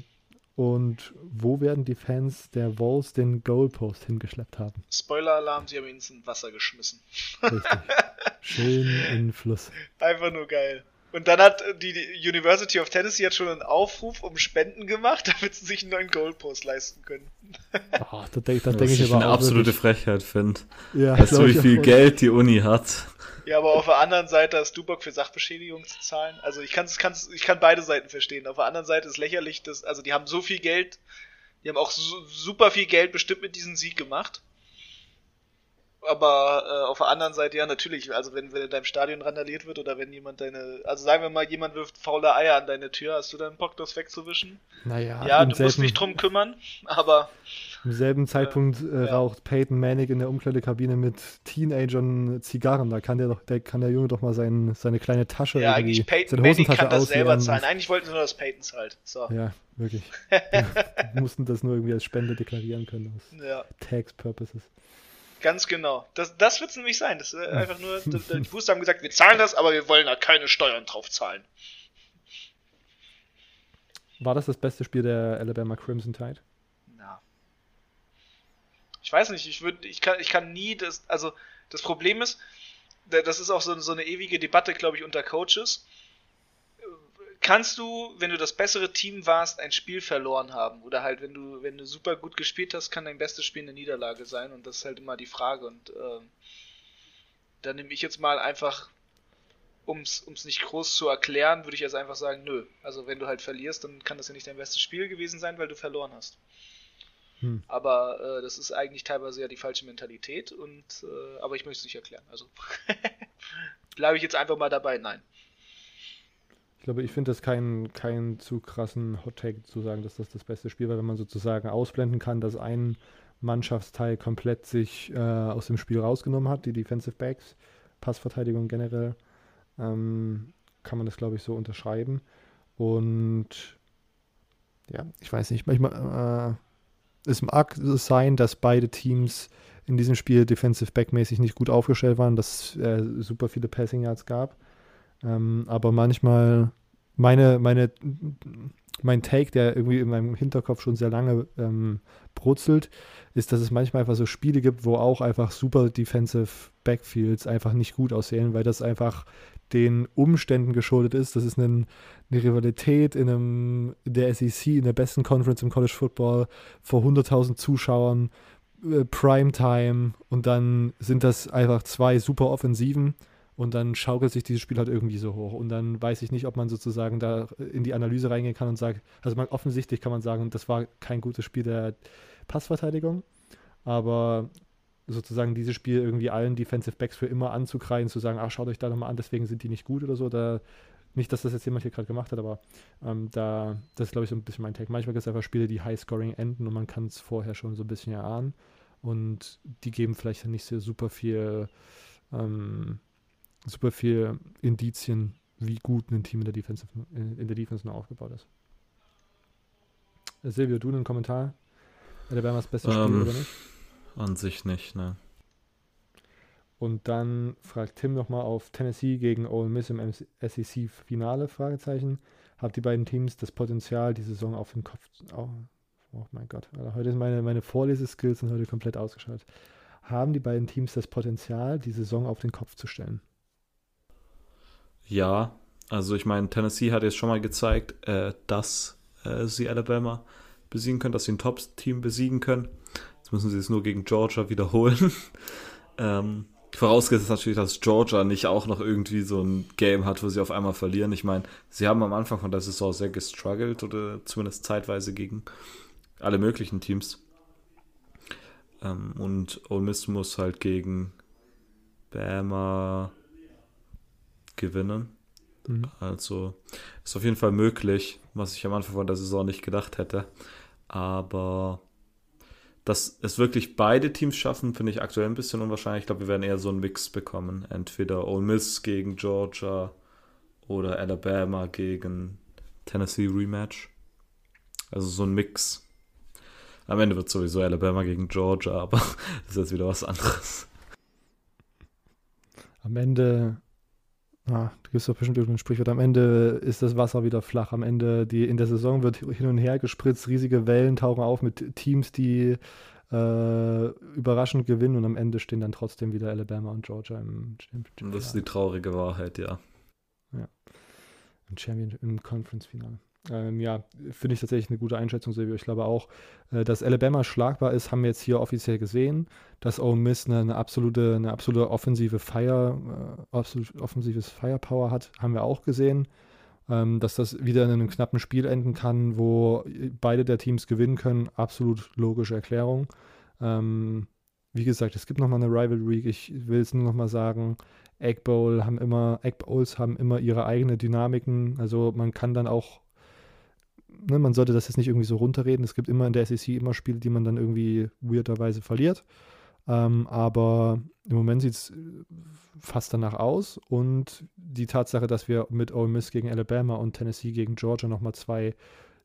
und wo werden die Fans der Wolves den Goalpost hingeschleppt haben? Spoiler-Alarm, sie haben ihn ins Wasser geschmissen. Richtig. Schön in den Fluss. Einfach nur geil. Und dann hat die University of Tennessee hat schon einen Aufruf um Spenden gemacht, damit sie sich einen neuen Goalpost leisten können. Oh, da denke Das denk ich ich aber eine absolute wirklich- Frechheit finde. Ja, Weißt du, wie viel auch. Geld die Uni hat? Ja, aber auf der anderen Seite hast du Bock für Sachbeschädigung zu zahlen. Also ich kann's, kann's, ich kann beide Seiten verstehen. Auf der anderen Seite ist lächerlich, dass, also die haben so viel Geld, die haben auch su super viel Geld bestimmt mit diesem Sieg gemacht. Aber äh, auf der anderen Seite ja natürlich, also wenn, wenn in deinem Stadion randaliert wird oder wenn jemand deine, also sagen wir mal, jemand wirft faule Eier an deine Tür, hast du dann Bock, das wegzuwischen? Naja, Ja, du musst selben, dich drum kümmern, aber im selben Zeitpunkt äh, ja. raucht Peyton Manning in der Umkleidekabine mit Teenagern Zigarren. Da kann der, doch, der, kann der Junge doch mal sein, seine kleine Tasche, ja, eigentlich Peyton seine Manning kann das selber zahlen. Eigentlich wollten sie nur, dass Peyton zahlt. So. Ja, wirklich. Wir mussten das nur irgendwie als Spende deklarieren können aus Ja. Tax Purposes. Ganz genau. Das, das wird es nämlich sein. Das ist einfach nur, die Booster haben gesagt, wir zahlen das, aber wir wollen da keine Steuern drauf zahlen. War das das beste Spiel der Alabama Crimson Tide? Na. Ich weiß nicht, ich würde, ich kann, ich kann nie das, also das Problem ist, da- das ist auch so, so eine ewige Debatte, glaube ich, unter Coaches. Kannst du, wenn du das bessere Team warst, ein Spiel verloren haben? Oder halt, wenn du, wenn du super gut gespielt hast, kann dein bestes Spiel eine Niederlage sein? Und das ist halt immer die Frage. Und ähm, da nehme ich jetzt mal einfach, ums, ums nicht groß zu erklären, würde ich jetzt einfach sagen, nö. Also wenn du halt verlierst, dann kann das ja nicht dein bestes Spiel gewesen sein, weil du verloren hast. Hm. Aber äh, das ist eigentlich teilweise ja die falsche Mentalität und äh, aber ich möchte es nicht erklären. Also bleibe ich jetzt einfach mal dabei, nein. Ich glaube, ich finde das keinen keinen zu krassen Hot Take zu sagen, dass das das beste Spiel war, wenn man sozusagen ausblenden kann, dass ein Mannschaftsteil komplett sich äh, aus dem Spiel rausgenommen hat, die Defensive Backs, Passverteidigung generell, ähm, kann man das, glaube ich, so unterschreiben. Und ja, ich weiß nicht, manchmal äh, es mag sein, dass beide Teams in diesem Spiel Defensive Back-mäßig nicht gut aufgestellt waren, dass es äh, super viele Passing Yards gab. Ähm, aber manchmal meine, meine, mein Take, der irgendwie in meinem Hinterkopf schon sehr lange ähm, brutzelt, ist, dass es manchmal einfach so Spiele gibt, wo auch einfach super Defensive Backfields einfach nicht gut aussehen, weil das einfach den Umständen geschuldet ist. Das ist ein, eine Rivalität in, einem, in der SEC, in der besten Conference im College Football, vor 100.000 Zuschauern, äh, Primetime und dann sind das einfach zwei super Offensiven und dann schaukelt sich dieses Spiel halt irgendwie so hoch. Und dann weiß ich nicht, ob man sozusagen da in die Analyse reingehen kann und sagt, also man, offensichtlich kann man sagen, das war kein gutes Spiel der Passverteidigung, aber sozusagen dieses Spiel irgendwie allen Defensive Backs für immer anzukreien, zu sagen, ach, schaut euch da nochmal an, deswegen sind die nicht gut oder so, da nicht, dass das jetzt jemand hier gerade gemacht hat, aber ähm, da, das ist, glaube ich, so ein bisschen mein Take. Manchmal gibt es einfach Spiele, die High-Scoring enden und man kann es vorher schon so ein bisschen erahnen und die geben vielleicht nicht so super viel ähm, super viel Indizien, wie gut ein Team in der Defense, in der Defense noch aufgebaut ist. Äh, Silvio, du einen Kommentar? Alabamas bestes Spiel Ähm. oder nicht? An sich nicht, ne. Und dann fragt Tim nochmal auf Tennessee gegen Ole Miss im SEC-Finale, Fragezeichen. Habt die beiden Teams das Potenzial, die Saison auf den Kopf... Oh, oh mein Gott, Alter, heute sind meine, meine Vorleseskills sind heute komplett ausgeschaltet. Haben die beiden Teams das Potenzial, die Saison auf den Kopf zu stellen? Ja, also ich meine, Tennessee hat jetzt schon mal gezeigt, äh, dass äh, sie Alabama besiegen können, dass sie ein Top-Team besiegen können. Jetzt müssen sie es nur gegen Georgia wiederholen. ähm, vorausgesetzt natürlich, dass Georgia nicht auch noch irgendwie so ein Game hat, wo sie auf einmal verlieren. Ich meine, sie haben am Anfang von der Saison sehr gestruggelt oder zumindest zeitweise gegen alle möglichen Teams. Ähm, und Ole Miss muss halt gegen Bama gewinnen. Mhm. Also ist auf jeden Fall möglich, was ich am Anfang von der Saison nicht gedacht hätte. Aber dass es wirklich beide Teams schaffen, finde ich aktuell ein bisschen unwahrscheinlich. Ich glaube, wir werden eher so einen Mix bekommen. Entweder Ole Miss gegen Georgia oder Alabama gegen Tennessee Rematch. Also so ein Mix. Am Ende wird sowieso Alabama gegen Georgia, aber das ist jetzt wieder was anderes. Am Ende, ah, du gibst doch bestimmt irgendein Sprichwort, am Ende ist das Wasser wieder flach. Am Ende, die, in der Saison wird hin und her gespritzt, riesige Wellen tauchen auf mit Teams, die äh, überraschend gewinnen und am Ende stehen dann trotzdem wieder Alabama und Georgia im Championship. Das ist die traurige Wahrheit, ja. Ja. Im Champion, im Conference-Finale. Ähm, ja, finde ich tatsächlich eine gute Einschätzung, Silvio. Ich glaube auch, äh, dass Alabama schlagbar ist, haben wir jetzt hier offiziell gesehen. Dass Ole Miss eine, eine absolute, eine absolute offensive Fire, äh, absolut offensives Firepower hat, haben wir auch gesehen. Ähm, dass das wieder in einem knappen Spiel enden kann, wo beide der Teams gewinnen können, absolut logische Erklärung. Ähm, wie gesagt, es gibt nochmal eine Rivalry. Ich will es nur nochmal sagen. Egg Bowl haben immer, Egg Bowls haben immer ihre eigene Dynamiken. Also man kann dann auch ne, man sollte das jetzt nicht irgendwie so runterreden. Es gibt immer in der SEC immer Spiele, die man dann irgendwie weirderweise verliert. Ähm, aber im Moment sieht es fast danach aus. Und die Tatsache, dass wir mit Ole Miss gegen Alabama und Tennessee gegen Georgia nochmal zwei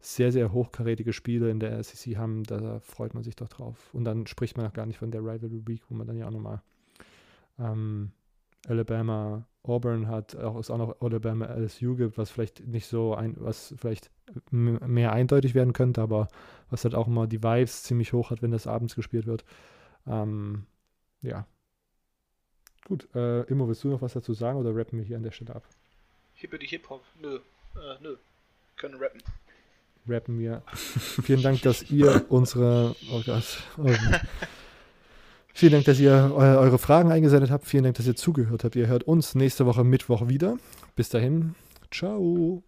sehr, sehr hochkarätige Spiele in der SEC haben, da freut man sich doch drauf. Und dann spricht man auch gar nicht von der Rivalry Week, wo man dann ja auch nochmal ähm, Alabama Auburn hat, auch es auch noch Alabama LSU gibt, was vielleicht nicht so ein, was vielleicht mehr eindeutig werden könnte, aber was halt auch immer die Vibes ziemlich hoch hat, wenn das abends gespielt wird. Ähm, ja. Gut, äh, Immo, willst du noch was dazu sagen oder rappen wir hier an der Stelle ab? Hippe die Hip-Hop, nö, äh, nö, können rappen. Rappen wir. Vielen Dank, dass ihr unsere, oh Gott, oh, Vielen Dank, dass ihr eure Fragen eingesendet habt. Vielen Dank, dass ihr zugehört habt. Ihr hört uns nächste Woche Mittwoch wieder. Bis dahin, ciao.